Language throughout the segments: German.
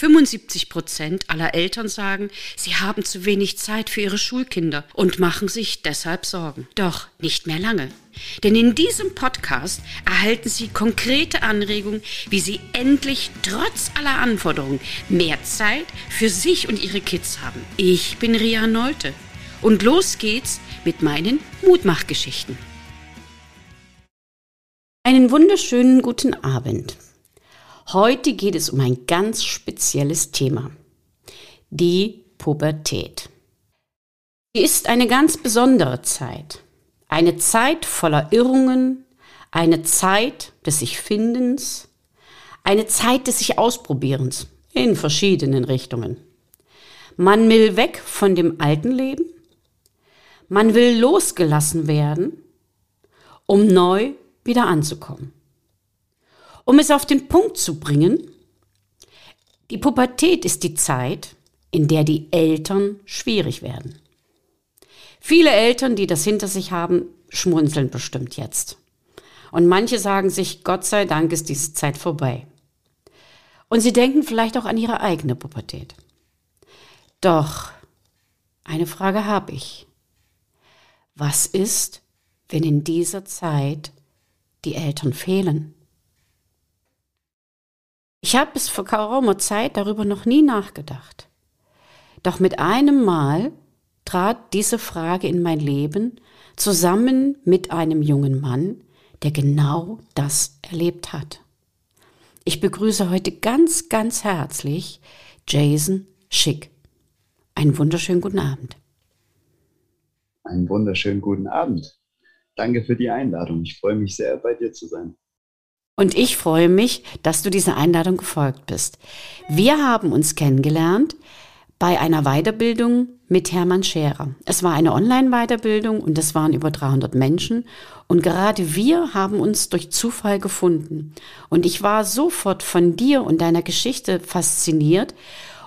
75 Prozent aller Eltern sagen, sie haben zu wenig Zeit für ihre Schulkinder und machen sich deshalb Sorgen. Doch nicht mehr lange. Denn in diesem Podcast erhalten Sie konkrete Anregungen, wie Sie endlich trotz aller Anforderungen mehr Zeit für sich und Ihre Kids haben. Ich bin Ria Neute und los geht's mit meinen Mutmachgeschichten. Einen wunderschönen guten Abend. Heute geht es um ein ganz spezielles Thema. Die Pubertät. Sie ist eine ganz besondere Zeit. Eine Zeit voller Irrungen, eine Zeit des sich Findens, eine Zeit des sich Ausprobierens in verschiedenen Richtungen. Man will weg von dem alten Leben, man will losgelassen werden, um neu wieder anzukommen. Um es auf den Punkt zu bringen, die Pubertät ist die Zeit, in der die Eltern schwierig werden. Viele Eltern, die das hinter sich haben, schmunzeln bestimmt jetzt. Und manche sagen sich, Gott sei Dank ist diese Zeit vorbei. Und sie denken vielleicht auch an ihre eigene Pubertät. Doch, eine Frage habe ich. Was ist, wenn in dieser Zeit die Eltern fehlen? Ich habe bis vor geraumer Zeit darüber noch nie nachgedacht. Doch mit einem Mal trat diese Frage in mein Leben zusammen mit einem jungen Mann, der genau das erlebt hat. Ich begrüße heute ganz, ganz herzlich Jason Schick. Einen wunderschönen guten Abend. Einen wunderschönen guten Abend. Danke für die Einladung. Ich freue mich sehr, bei dir zu sein. Und ich freue mich, dass du dieser Einladung gefolgt bist. Wir haben uns kennengelernt bei einer Weiterbildung mit Hermann Scherer. Es war eine Online-Weiterbildung und es waren über 300 Menschen. Und gerade wir haben uns durch Zufall gefunden. Und ich war sofort von dir und deiner Geschichte fasziniert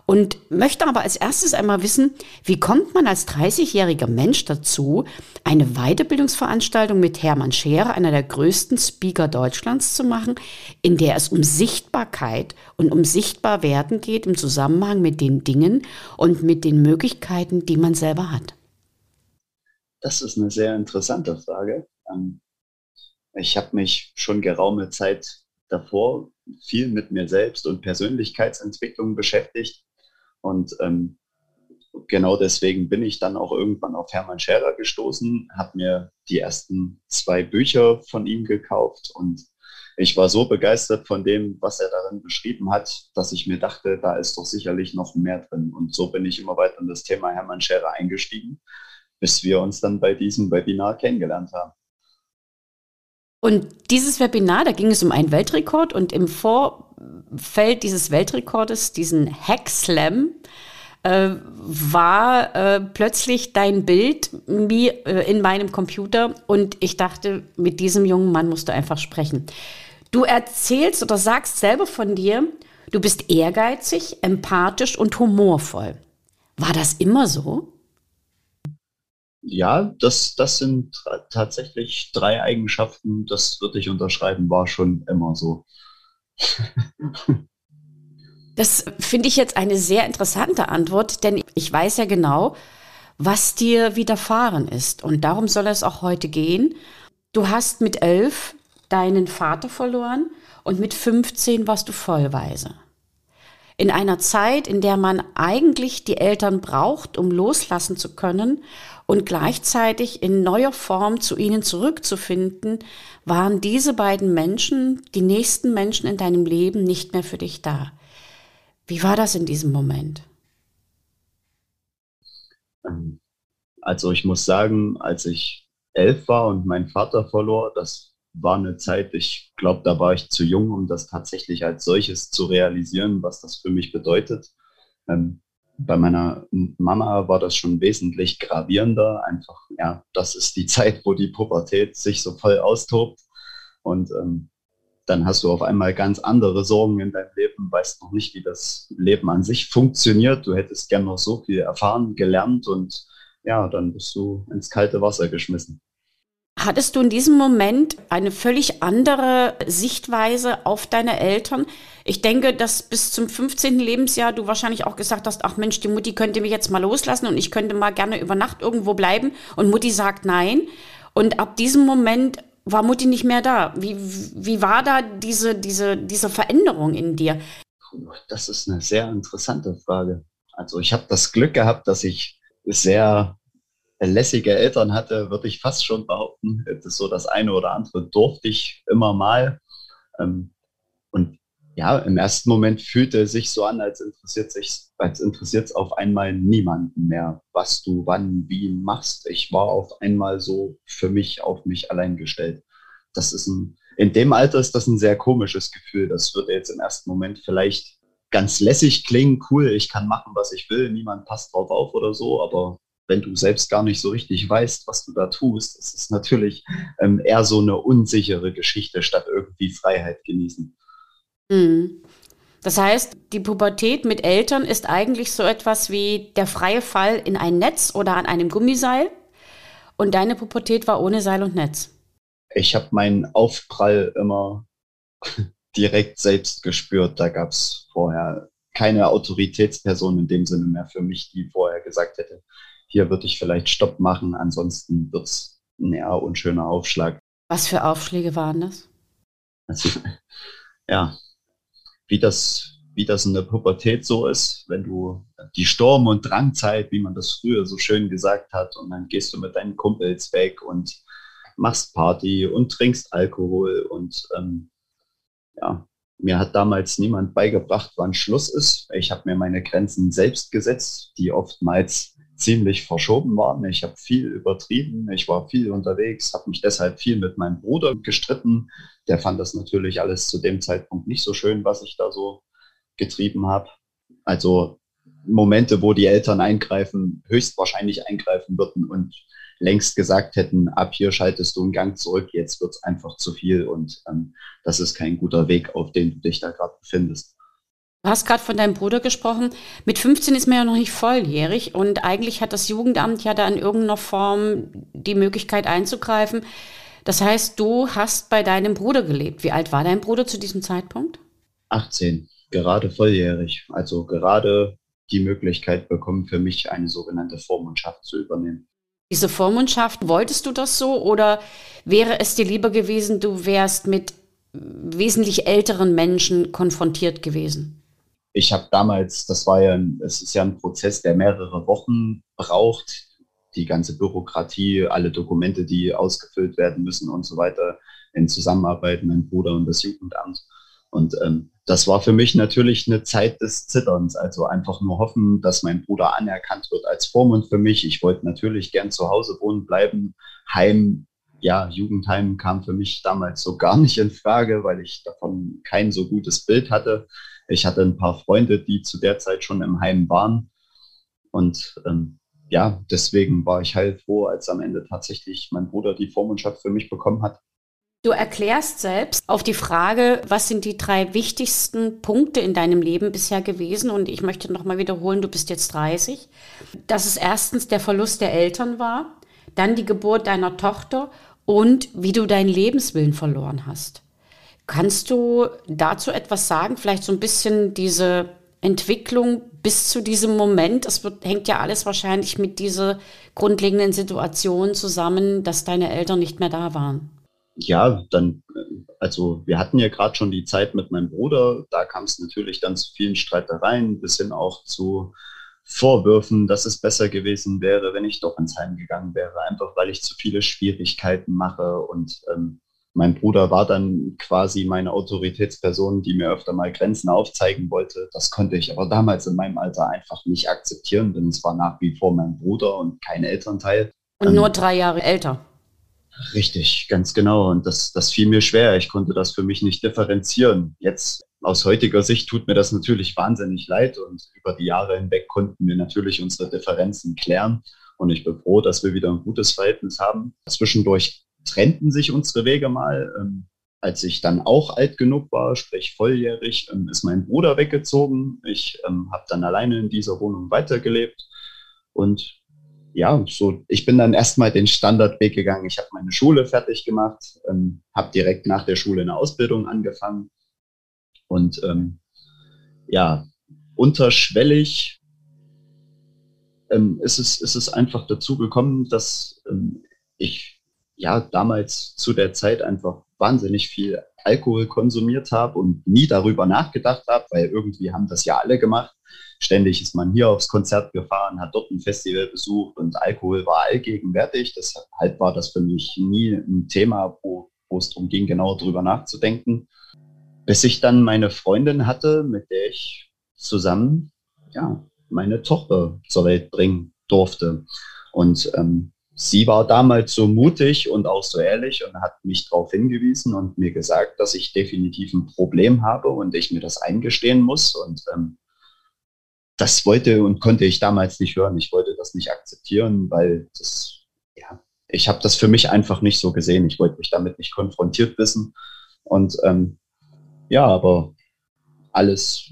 und möchte aber als erstes einmal wissen, wie kommt man als 30-jähriger Mensch dazu, eine Weiterbildungsveranstaltung mit Hermann Scherer, einer der größten Speaker Deutschlands, zu machen, in der es um Sichtbarkeit und um Sichtbarwerden geht im Zusammenhang mit den Dingen und mit den Möglichkeiten, die man selber hat? Das ist eine sehr interessante Frage. Ähm, ich habe mich schon geraume Zeit davor viel mit mir selbst und Persönlichkeitsentwicklung beschäftigt und ähm, genau deswegen bin ich dann auch irgendwann auf Hermann Scherer gestoßen, habe mir die ersten zwei Bücher von ihm gekauft und ich war so begeistert von dem, was er darin beschrieben hat, dass ich mir dachte, da ist doch sicherlich noch mehr drin. Und so bin ich immer weiter in das Thema Hermann Scherer eingestiegen, bis wir uns dann bei diesem Webinar kennengelernt haben. Und dieses Webinar, da ging es um einen Weltrekord und im Vor Feld dieses Weltrekordes, diesen Hack Slam, äh, war äh, plötzlich dein Bild wie, äh, in meinem Computer und ich dachte, mit diesem jungen Mann musst du einfach sprechen. Du erzählst oder sagst selber von dir, du bist ehrgeizig, empathisch und humorvoll. War das immer so? Ja, das, das sind tatsächlich drei Eigenschaften, das würde ich unterschreiben, war schon immer so. Das finde ich jetzt eine sehr interessante Antwort, denn ich weiß ja genau, was dir widerfahren ist. Und darum soll es auch heute gehen. Du hast mit elf deinen Vater verloren und mit 15 warst du vollweise. In einer Zeit, in der man eigentlich die Eltern braucht, um loslassen zu können und gleichzeitig in neuer Form zu ihnen zurückzufinden, waren diese beiden Menschen, die nächsten Menschen in deinem Leben, nicht mehr für dich da. Wie war das in diesem Moment? Ähm, also ich muss sagen, als ich elf war und meinen Vater verlor, das war eine Zeit, ich glaube, da war ich zu jung, um das tatsächlich als solches zu realisieren, was das für mich bedeutet. Ähm, bei meiner Mama war das schon wesentlich gravierender. Einfach, ja, das ist die Zeit, wo die Pubertät sich so voll austobt. Und ähm, dann hast du auf einmal ganz andere Sorgen in deinem Leben, weißt noch nicht, wie das Leben an sich funktioniert. Du hättest gern noch so viel erfahren, gelernt und ja, dann bist du ins kalte Wasser geschmissen. Hattest du in diesem Moment eine völlig andere Sichtweise auf deine Eltern? Ich denke, dass bis zum 15. Lebensjahr du wahrscheinlich auch gesagt hast, ach Mensch, die Mutti könnte mich jetzt mal loslassen und ich könnte mal gerne über Nacht irgendwo bleiben. Und Mutti sagt nein. Und ab diesem Moment war Mutti nicht mehr da. Wie, wie war da diese, diese, diese Veränderung in dir? Das ist eine sehr interessante Frage. Also ich habe das Glück gehabt, dass ich sehr lässige Eltern hatte, würde ich fast schon behaupten. Das so das eine oder andere durfte ich immer mal. Ähm, und ja, im ersten Moment fühlte es sich so an, als interessiert sich, als interessiert es auf einmal niemanden mehr, was du wann, wie machst. Ich war auf einmal so für mich auf mich allein gestellt. Das ist ein, in dem Alter ist das ein sehr komisches Gefühl. Das würde jetzt im ersten Moment vielleicht ganz lässig klingen, cool, ich kann machen, was ich will, niemand passt drauf auf oder so, aber wenn du selbst gar nicht so richtig weißt, was du da tust, ist es natürlich ähm, eher so eine unsichere Geschichte, statt irgendwie Freiheit genießen. Mhm. Das heißt, die Pubertät mit Eltern ist eigentlich so etwas wie der freie Fall in ein Netz oder an einem Gummiseil. Und deine Pubertät war ohne Seil und Netz. Ich habe meinen Aufprall immer direkt selbst gespürt. Da gab es vorher keine Autoritätsperson in dem Sinne mehr für mich, die vorher gesagt hätte, hier würde ich vielleicht Stopp machen, ansonsten wird es ein eher unschöner Aufschlag. Was für Aufschläge waren das? Also, ja, wie das, wie das in der Pubertät so ist, wenn du die Sturm- und Drangzeit, wie man das früher so schön gesagt hat, und dann gehst du mit deinen Kumpels weg und machst Party und trinkst Alkohol und ähm, ja, mir hat damals niemand beigebracht, wann Schluss ist. Ich habe mir meine Grenzen selbst gesetzt, die oftmals ziemlich verschoben waren. Ich habe viel übertrieben, ich war viel unterwegs, habe mich deshalb viel mit meinem Bruder gestritten. Der fand das natürlich alles zu dem Zeitpunkt nicht so schön, was ich da so getrieben habe. Also Momente, wo die Eltern eingreifen, höchstwahrscheinlich eingreifen würden und längst gesagt hätten, ab hier schaltest du einen Gang zurück, jetzt wird es einfach zu viel und ähm, das ist kein guter Weg, auf den du dich da gerade befindest. Du hast gerade von deinem Bruder gesprochen. Mit 15 ist man ja noch nicht volljährig und eigentlich hat das Jugendamt ja da in irgendeiner Form die Möglichkeit einzugreifen. Das heißt, du hast bei deinem Bruder gelebt. Wie alt war dein Bruder zu diesem Zeitpunkt? 18, gerade volljährig. Also gerade die Möglichkeit bekommen, für mich eine sogenannte Vormundschaft zu übernehmen. Diese Vormundschaft, wolltest du das so oder wäre es dir lieber gewesen, du wärst mit wesentlich älteren Menschen konfrontiert gewesen? Ich habe damals, das war ja, es ist ja ein Prozess, der mehrere Wochen braucht. Die ganze Bürokratie, alle Dokumente, die ausgefüllt werden müssen und so weiter, in Zusammenarbeit mit dem Bruder und das Jugendamt. Und ähm, das war für mich natürlich eine Zeit des Zitterns. Also einfach nur hoffen, dass mein Bruder anerkannt wird als Vormund für mich. Ich wollte natürlich gern zu Hause wohnen bleiben. Heim, ja, Jugendheim kam für mich damals so gar nicht in Frage, weil ich davon kein so gutes Bild hatte. Ich hatte ein paar Freunde, die zu der Zeit schon im Heim waren. Und ähm, ja, deswegen war ich heilfroh, als am Ende tatsächlich mein Bruder die Vormundschaft für mich bekommen hat. Du erklärst selbst auf die Frage, was sind die drei wichtigsten Punkte in deinem Leben bisher gewesen? Und ich möchte nochmal wiederholen, du bist jetzt 30. Dass es erstens der Verlust der Eltern war, dann die Geburt deiner Tochter und wie du deinen Lebenswillen verloren hast. Kannst du dazu etwas sagen? Vielleicht so ein bisschen diese Entwicklung bis zu diesem Moment. Es wird, hängt ja alles wahrscheinlich mit dieser grundlegenden Situation zusammen, dass deine Eltern nicht mehr da waren. Ja, dann, also wir hatten ja gerade schon die Zeit mit meinem Bruder. Da kam es natürlich dann zu vielen Streitereien, bis hin auch zu Vorwürfen, dass es besser gewesen wäre, wenn ich doch ins Heim gegangen wäre, einfach weil ich zu viele Schwierigkeiten mache und ähm, mein Bruder war dann quasi meine Autoritätsperson, die mir öfter mal Grenzen aufzeigen wollte. Das konnte ich aber damals in meinem Alter einfach nicht akzeptieren, denn es war nach wie vor mein Bruder und kein Elternteil. Und ähm, nur drei Jahre älter. Richtig, ganz genau. Und das, das fiel mir schwer. Ich konnte das für mich nicht differenzieren. Jetzt aus heutiger Sicht tut mir das natürlich wahnsinnig leid und über die Jahre hinweg konnten wir natürlich unsere Differenzen klären. Und ich bin froh, dass wir wieder ein gutes Verhältnis haben. Zwischendurch trennten sich unsere Wege mal. Ähm, als ich dann auch alt genug war, sprich volljährig, ähm, ist mein Bruder weggezogen. Ich ähm, habe dann alleine in dieser Wohnung weitergelebt. Und ja, so, ich bin dann erstmal den Standardweg gegangen. Ich habe meine Schule fertig gemacht, ähm, habe direkt nach der Schule eine Ausbildung angefangen und ähm, ja, unterschwellig ähm, ist, es, ist es einfach dazu gekommen, dass ähm, ich ja damals zu der Zeit einfach wahnsinnig viel Alkohol konsumiert habe und nie darüber nachgedacht habe, weil irgendwie haben das ja alle gemacht. Ständig ist man hier aufs Konzert gefahren, hat dort ein Festival besucht und Alkohol war allgegenwärtig. Deshalb war das für mich nie ein Thema, wo, wo es darum ging, genau darüber nachzudenken. Bis ich dann meine Freundin hatte, mit der ich zusammen ja, meine Tochter zur Welt bringen durfte. Und ähm, sie war damals so mutig und auch so ehrlich und hat mich darauf hingewiesen und mir gesagt, dass ich definitiv ein Problem habe und ich mir das eingestehen muss. Und ähm, das wollte und konnte ich damals nicht hören. Ich wollte das nicht akzeptieren, weil das, ja, ich habe das für mich einfach nicht so gesehen. Ich wollte mich damit nicht konfrontiert wissen. Und ähm, ja, aber alles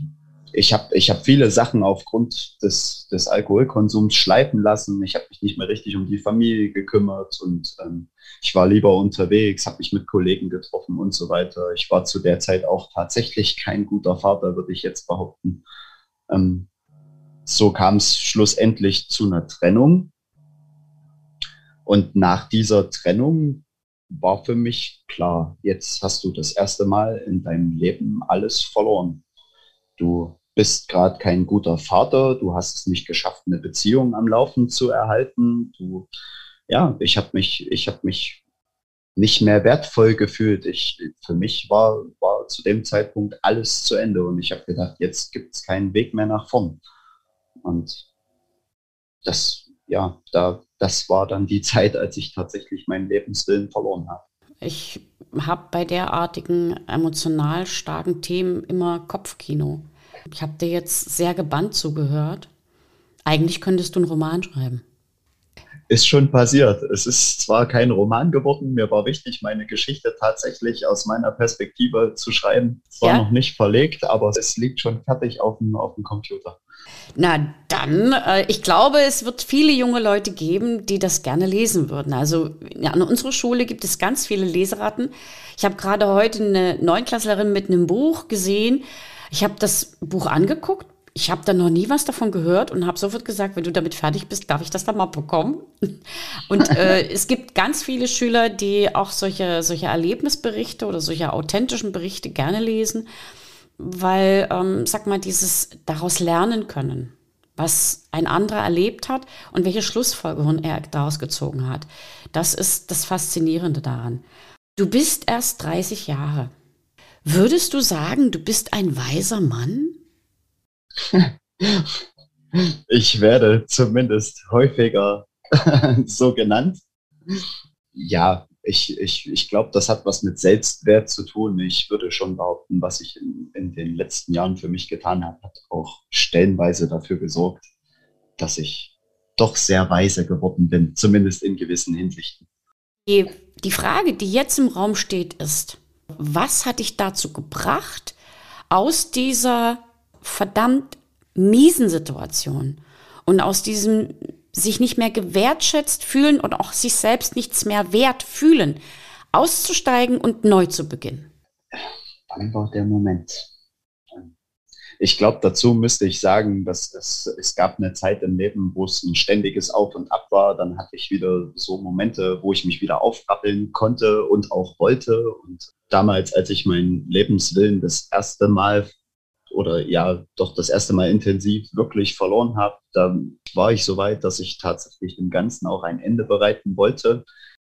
ich habe ich hab viele Sachen aufgrund des, des Alkoholkonsums schleifen lassen. Ich habe mich nicht mehr richtig um die Familie gekümmert und ähm, ich war lieber unterwegs, habe mich mit Kollegen getroffen und so weiter. Ich war zu der Zeit auch tatsächlich kein guter Vater, würde ich jetzt behaupten. Ähm, so kam es schlussendlich zu einer Trennung. Und nach dieser Trennung war für mich klar, jetzt hast du das erste Mal in deinem Leben alles verloren. Du bist gerade kein guter Vater, du hast es nicht geschafft, eine Beziehung am Laufen zu erhalten. Du, ja, ich habe mich, ich habe mich nicht mehr wertvoll gefühlt. Ich, für mich war, war zu dem Zeitpunkt alles zu Ende und ich habe gedacht, jetzt gibt es keinen Weg mehr nach vorn. Und das, ja, da, das war dann die Zeit, als ich tatsächlich meinen Lebenswillen verloren habe. Ich habe bei derartigen emotional starken Themen immer Kopfkino. Ich habe dir jetzt sehr gebannt zugehört. Eigentlich könntest du einen Roman schreiben. Ist schon passiert. Es ist zwar kein Roman geworden, mir war wichtig, meine Geschichte tatsächlich aus meiner Perspektive zu schreiben. Es war ja? noch nicht verlegt, aber es liegt schon fertig auf dem, auf dem Computer. Na dann, äh, ich glaube, es wird viele junge Leute geben, die das gerne lesen würden. Also ja, an unserer Schule gibt es ganz viele Leseratten. Ich habe gerade heute eine Neunklässlerin mit einem Buch gesehen, ich habe das Buch angeguckt. Ich habe da noch nie was davon gehört und habe sofort gesagt, wenn du damit fertig bist, darf ich das dann mal bekommen. Und äh, es gibt ganz viele Schüler, die auch solche, solche Erlebnisberichte oder solche authentischen Berichte gerne lesen, weil, ähm, sag mal, dieses daraus lernen können, was ein anderer erlebt hat und welche Schlussfolgerungen er daraus gezogen hat. Das ist das Faszinierende daran. Du bist erst 30 Jahre. Würdest du sagen, du bist ein weiser Mann? Ich werde zumindest häufiger so genannt. Ja, ich, ich, ich glaube, das hat was mit Selbstwert zu tun. Ich würde schon behaupten, was ich in, in den letzten Jahren für mich getan habe, hat auch stellenweise dafür gesorgt, dass ich doch sehr weise geworden bin, zumindest in gewissen Hinsichten. Die, die Frage, die jetzt im Raum steht, ist, was hat dich dazu gebracht, aus dieser verdammt miesen Situation und aus diesem sich nicht mehr gewertschätzt fühlen und auch sich selbst nichts mehr wert fühlen, auszusteigen und neu zu beginnen? Wann war der Moment? Ich glaube, dazu müsste ich sagen, dass es, es gab eine Zeit im Leben, wo es ein ständiges Auf und Ab war. Dann hatte ich wieder so Momente, wo ich mich wieder aufrappeln konnte und auch wollte. Und damals, als ich meinen Lebenswillen das erste Mal oder ja, doch das erste Mal intensiv wirklich verloren habe, dann war ich so weit, dass ich tatsächlich dem Ganzen auch ein Ende bereiten wollte.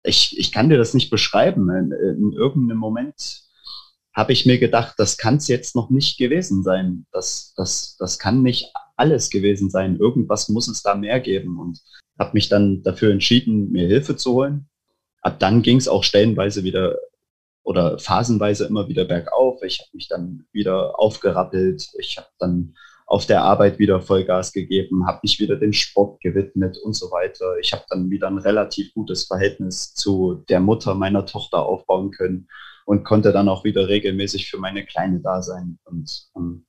Ich, ich kann dir das nicht beschreiben. In, in irgendeinem Moment habe ich mir gedacht, das kann es jetzt noch nicht gewesen sein. Das, das, das kann nicht alles gewesen sein. Irgendwas muss es da mehr geben. Und habe mich dann dafür entschieden, mir Hilfe zu holen. Ab dann ging es auch stellenweise wieder oder phasenweise immer wieder bergauf. Ich habe mich dann wieder aufgerappelt. Ich habe dann auf der Arbeit wieder Vollgas gegeben, habe mich wieder dem Sport gewidmet und so weiter. Ich habe dann wieder ein relativ gutes Verhältnis zu der Mutter meiner Tochter aufbauen können und konnte dann auch wieder regelmäßig für meine Kleine da sein. Und ähm,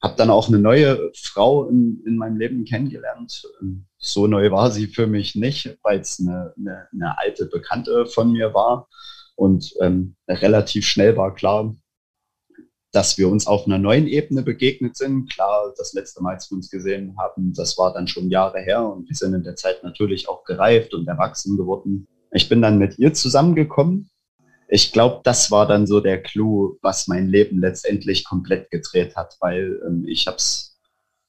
habe dann auch eine neue Frau in, in meinem Leben kennengelernt. Ähm, so neu war sie für mich nicht, weil es eine, eine, eine, alte Bekannte von mir war. Und ähm, relativ schnell war klar, dass wir uns auf einer neuen Ebene begegnet sind. Klar, das letzte Mal, als wir uns gesehen haben, das war dann schon Jahre her und wir sind in der Zeit natürlich auch gereift und erwachsen geworden. Ich bin dann mit ihr zusammengekommen. Ich glaube, das war dann so der Clou, was mein Leben letztendlich komplett gedreht hat, weil ähm, ich habe es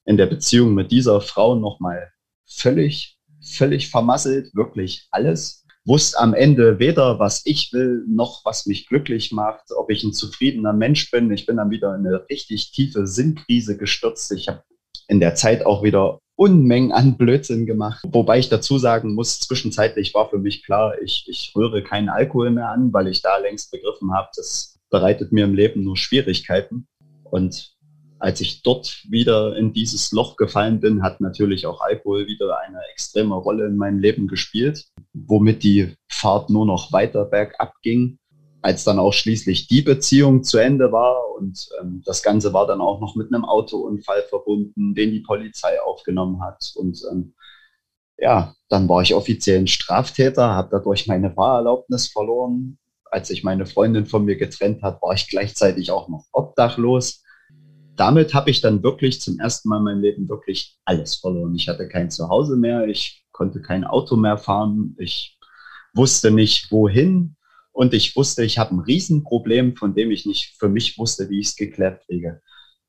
in der Beziehung mit dieser Frau nochmal völlig, völlig vermasselt, wirklich alles wusste am Ende weder, was ich will, noch was mich glücklich macht, ob ich ein zufriedener Mensch bin. Ich bin dann wieder in eine richtig tiefe Sinnkrise gestürzt. Ich habe in der Zeit auch wieder Unmengen an Blödsinn gemacht. Wobei ich dazu sagen muss, zwischenzeitlich war für mich klar, ich, ich rühre keinen Alkohol mehr an, weil ich da längst begriffen habe, das bereitet mir im Leben nur Schwierigkeiten. Und als ich dort wieder in dieses Loch gefallen bin, hat natürlich auch Alkohol wieder eine extreme Rolle in meinem Leben gespielt, womit die Fahrt nur noch weiter bergab ging. Als dann auch schließlich die Beziehung zu Ende war und ähm, das Ganze war dann auch noch mit einem Autounfall verbunden, den die Polizei aufgenommen hat. Und ähm, ja, dann war ich offiziell ein Straftäter, habe dadurch meine Fahrerlaubnis verloren. Als sich meine Freundin von mir getrennt hat, war ich gleichzeitig auch noch obdachlos damit habe ich dann wirklich zum ersten Mal in meinem Leben wirklich alles verloren. Ich hatte kein Zuhause mehr, ich konnte kein Auto mehr fahren, ich wusste nicht wohin und ich wusste, ich habe ein Riesenproblem, von dem ich nicht für mich wusste, wie ich es geklärt kriege.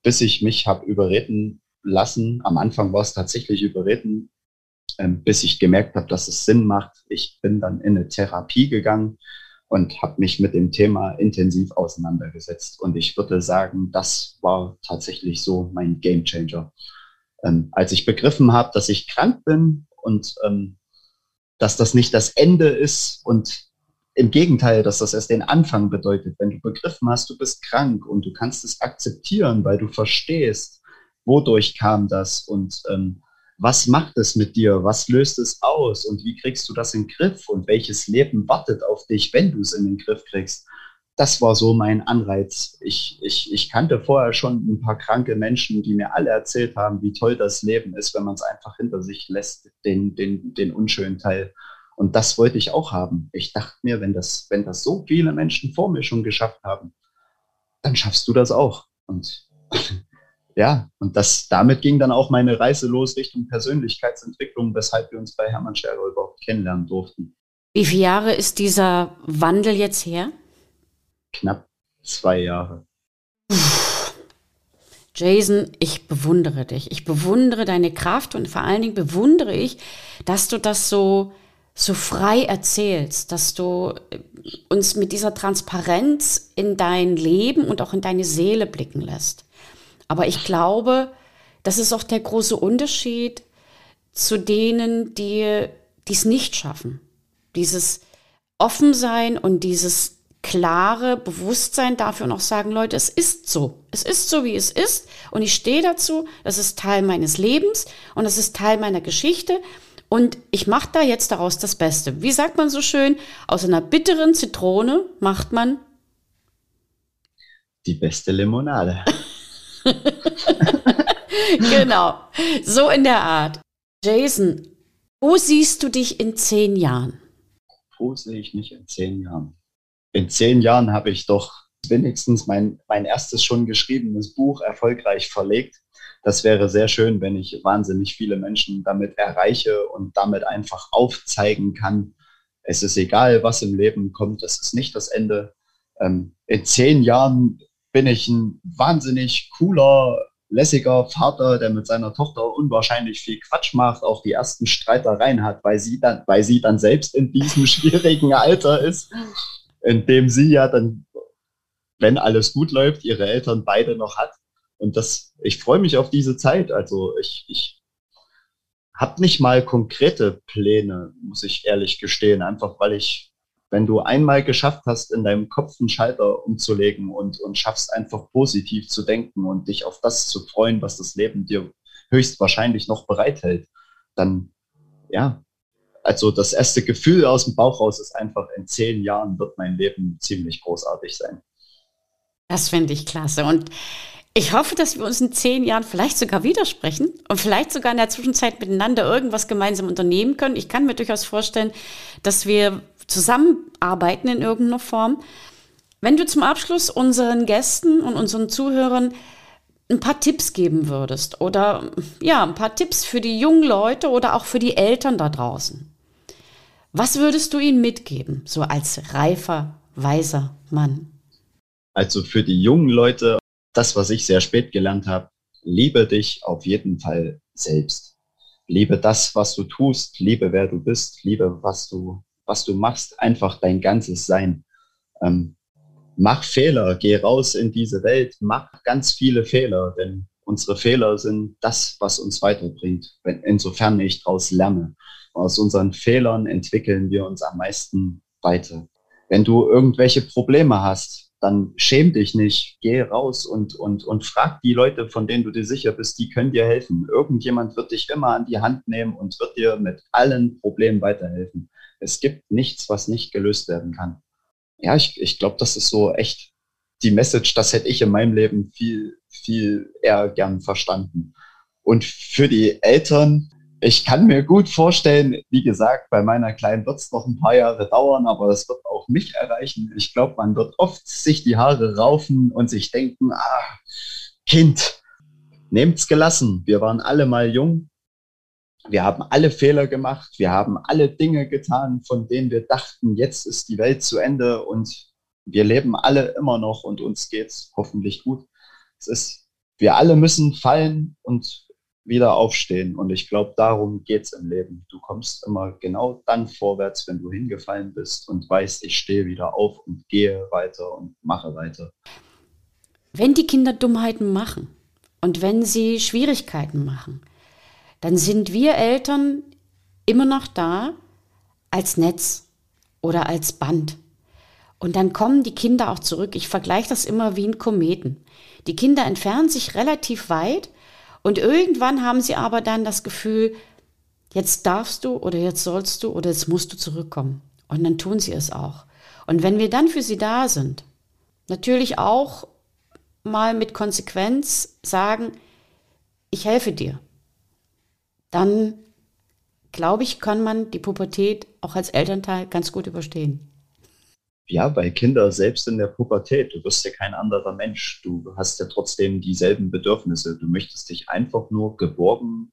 Bis ich mich habe überreden lassen, am Anfang war es tatsächlich überreden, ähm, bis ich gemerkt habe, dass es Sinn macht. Ich bin dann in eine Therapie gegangen und habe mich mit dem Thema intensiv auseinandergesetzt. Und ich würde sagen, das war tatsächlich so mein Gamechanger. Ähm, als ich begriffen habe, dass ich krank bin und ähm, dass das nicht das Ende ist und im Gegenteil, dass das erst den Anfang bedeutet. Wenn du begriffen hast, du bist krank und du kannst es akzeptieren, weil du verstehst, wodurch kam das und ähm, was macht es mit dir? Was löst es aus? Und wie kriegst du das in den Griff? Und welches Leben wartet auf dich, wenn du es in den Griff kriegst? Das war so mein Anreiz. Ich, ich, ich kannte vorher schon ein paar kranke Menschen, die mir alle erzählt haben, wie toll das Leben ist, wenn man es einfach hinter sich lässt, den, den, den unschönen Teil. Und das wollte ich auch haben. Ich dachte mir, wenn das, wenn das so viele Menschen vor mir schon geschafft haben, dann schaffst du das auch. Und ja, und das, damit ging dann auch meine Reise los Richtung Persönlichkeitsentwicklung, weshalb wir uns bei Hermann Scherger überhaupt kennenlernen durften. Wie viele Jahre ist dieser Wandel jetzt her? Knapp zwei Jahre. Jason, ich bewundere dich. Ich bewundere deine Kraft und vor allen Dingen bewundere ich, dass du das so, so frei erzählst, dass du uns mit dieser Transparenz in dein Leben und auch in deine Seele blicken lässt. Aber ich glaube, das ist auch der große Unterschied zu denen, die es nicht schaffen. Dieses Offensein und dieses klare Bewusstsein dafür und auch sagen, Leute, es ist so. Es ist so, wie es ist. Und ich stehe dazu. Das ist Teil meines Lebens und das ist Teil meiner Geschichte. Und ich mache da jetzt daraus das Beste. Wie sagt man so schön? Aus einer bitteren Zitrone macht man die beste Limonade. genau, so in der Art. Jason, wo siehst du dich in zehn Jahren? Wo sehe ich mich in zehn Jahren? In zehn Jahren habe ich doch wenigstens mein, mein erstes schon geschriebenes Buch erfolgreich verlegt. Das wäre sehr schön, wenn ich wahnsinnig viele Menschen damit erreiche und damit einfach aufzeigen kann, es ist egal, was im Leben kommt, das ist nicht das Ende. Ähm, in zehn Jahren bin ich ein wahnsinnig cooler, lässiger Vater, der mit seiner Tochter unwahrscheinlich viel Quatsch macht, auch die ersten Streitereien hat, weil sie dann, weil sie dann selbst in diesem schwierigen Alter ist, in dem sie ja dann, wenn alles gut läuft, ihre Eltern beide noch hat. Und das, ich freue mich auf diese Zeit. Also ich, ich habe nicht mal konkrete Pläne, muss ich ehrlich gestehen, einfach weil ich wenn du einmal geschafft hast, in deinem Kopf einen Schalter umzulegen und, und schaffst einfach positiv zu denken und dich auf das zu freuen, was das Leben dir höchstwahrscheinlich noch bereithält, dann ja, also das erste Gefühl aus dem Bauch raus ist einfach, in zehn Jahren wird mein Leben ziemlich großartig sein. Das finde ich klasse. Und Ich hoffe, dass wir uns in zehn Jahren vielleicht sogar widersprechen und vielleicht sogar in der Zwischenzeit miteinander irgendwas gemeinsam unternehmen können. Ich kann mir durchaus vorstellen, dass wir zusammenarbeiten in irgendeiner Form. Wenn du zum Abschluss unseren Gästen und unseren Zuhörern ein paar Tipps geben würdest oder ja, ein paar Tipps für die jungen Leute oder auch für die Eltern da draußen. Was würdest du ihnen mitgeben, so als reifer, weiser Mann? Also für die jungen Leute, das, was ich sehr spät gelernt habe, liebe dich auf jeden Fall selbst. Liebe das, was du tust, liebe wer du bist, liebe was du, was du machst, einfach dein ganzes Sein. Ähm, mach Fehler, geh raus in diese Welt, mach ganz viele Fehler, denn unsere Fehler sind das, was uns weiterbringt, wenn, insofern ich daraus lerne. Aus unseren Fehlern entwickeln wir uns am meisten weiter. Wenn du irgendwelche Probleme hast, dann schäm dich nicht, geh raus und, und, und frag die Leute, von denen du dir sicher bist, die können dir helfen. Irgendjemand wird dich immer an die Hand nehmen und wird dir mit allen Problemen weiterhelfen. Es gibt nichts, was nicht gelöst werden kann ja, ich, ich glaube, das ist so echt die Message, das hätte ich in meinem Leben viel, viel eher gern verstanden. Und für die Eltern, ich kann mir gut vorstellen, wie gesagt, bei meiner Kleinen wird es noch ein paar Jahre dauern, aber das wird auch mich erreichen. Ich glaube, man wird oft sich die Haare raufen und sich denken, ah, Kind, nehmt's gelassen. Wir waren alle mal jung wir haben alle Fehler gemacht, wir haben alle Dinge getan, von denen wir dachten, jetzt ist die Welt zu Ende und wir leben alle immer noch und uns geht's hoffentlich gut. Es ist, wir alle müssen fallen und wieder aufstehen. Und ich glaube, darum geht's im Leben. Du kommst immer genau dann vorwärts, wenn du hingefallen bist und weißt, ich stehe wieder auf und gehe weiter und mache weiter. Wenn die Kinder Dummheiten machen und wenn sie Schwierigkeiten machen, dann sind wir Eltern immer noch da als Netz oder als Band. Und dann kommen die Kinder auch zurück. Ich vergleiche das immer wie ein Kometen. Die Kinder entfernen sich relativ weit und irgendwann haben sie aber dann das Gefühl, jetzt darfst du oder jetzt sollst du oder jetzt musst du zurückkommen. Und dann tun sie es auch. Und wenn wir dann für sie da sind, natürlich auch mal mit Konsequenz sagen, ich helfe dir dann glaube ich, kann man die Pubertät auch als Elternteil ganz gut überstehen. Ja, bei Kindern selbst in der Pubertät, du wirst ja kein anderer Mensch. Du hast ja trotzdem dieselben Bedürfnisse. Du möchtest dich einfach nur geborgen,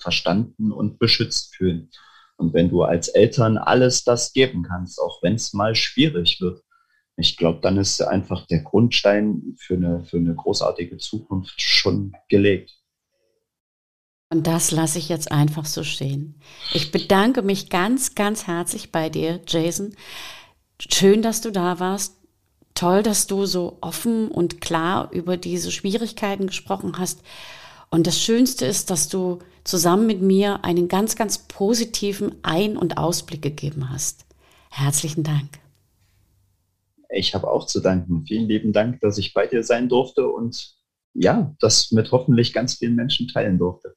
verstanden und beschützt fühlen. Und wenn du als Eltern alles das geben kannst, auch wenn es mal schwierig wird, ich glaube, dann ist einfach der Grundstein für eine, für eine großartige Zukunft schon gelegt. Und das lasse ich jetzt einfach so stehen. Ich bedanke mich ganz, ganz herzlich bei dir, Jason. Schön, dass du da warst. Toll, dass du so offen und klar über diese Schwierigkeiten gesprochen hast. Und das Schönste ist, dass du zusammen mit mir einen ganz, ganz positiven Ein- und Ausblick gegeben hast. Herzlichen Dank. Ich habe auch zu danken. Vielen lieben Dank, dass ich bei dir sein durfte und ja, das mit hoffentlich ganz vielen Menschen teilen durfte.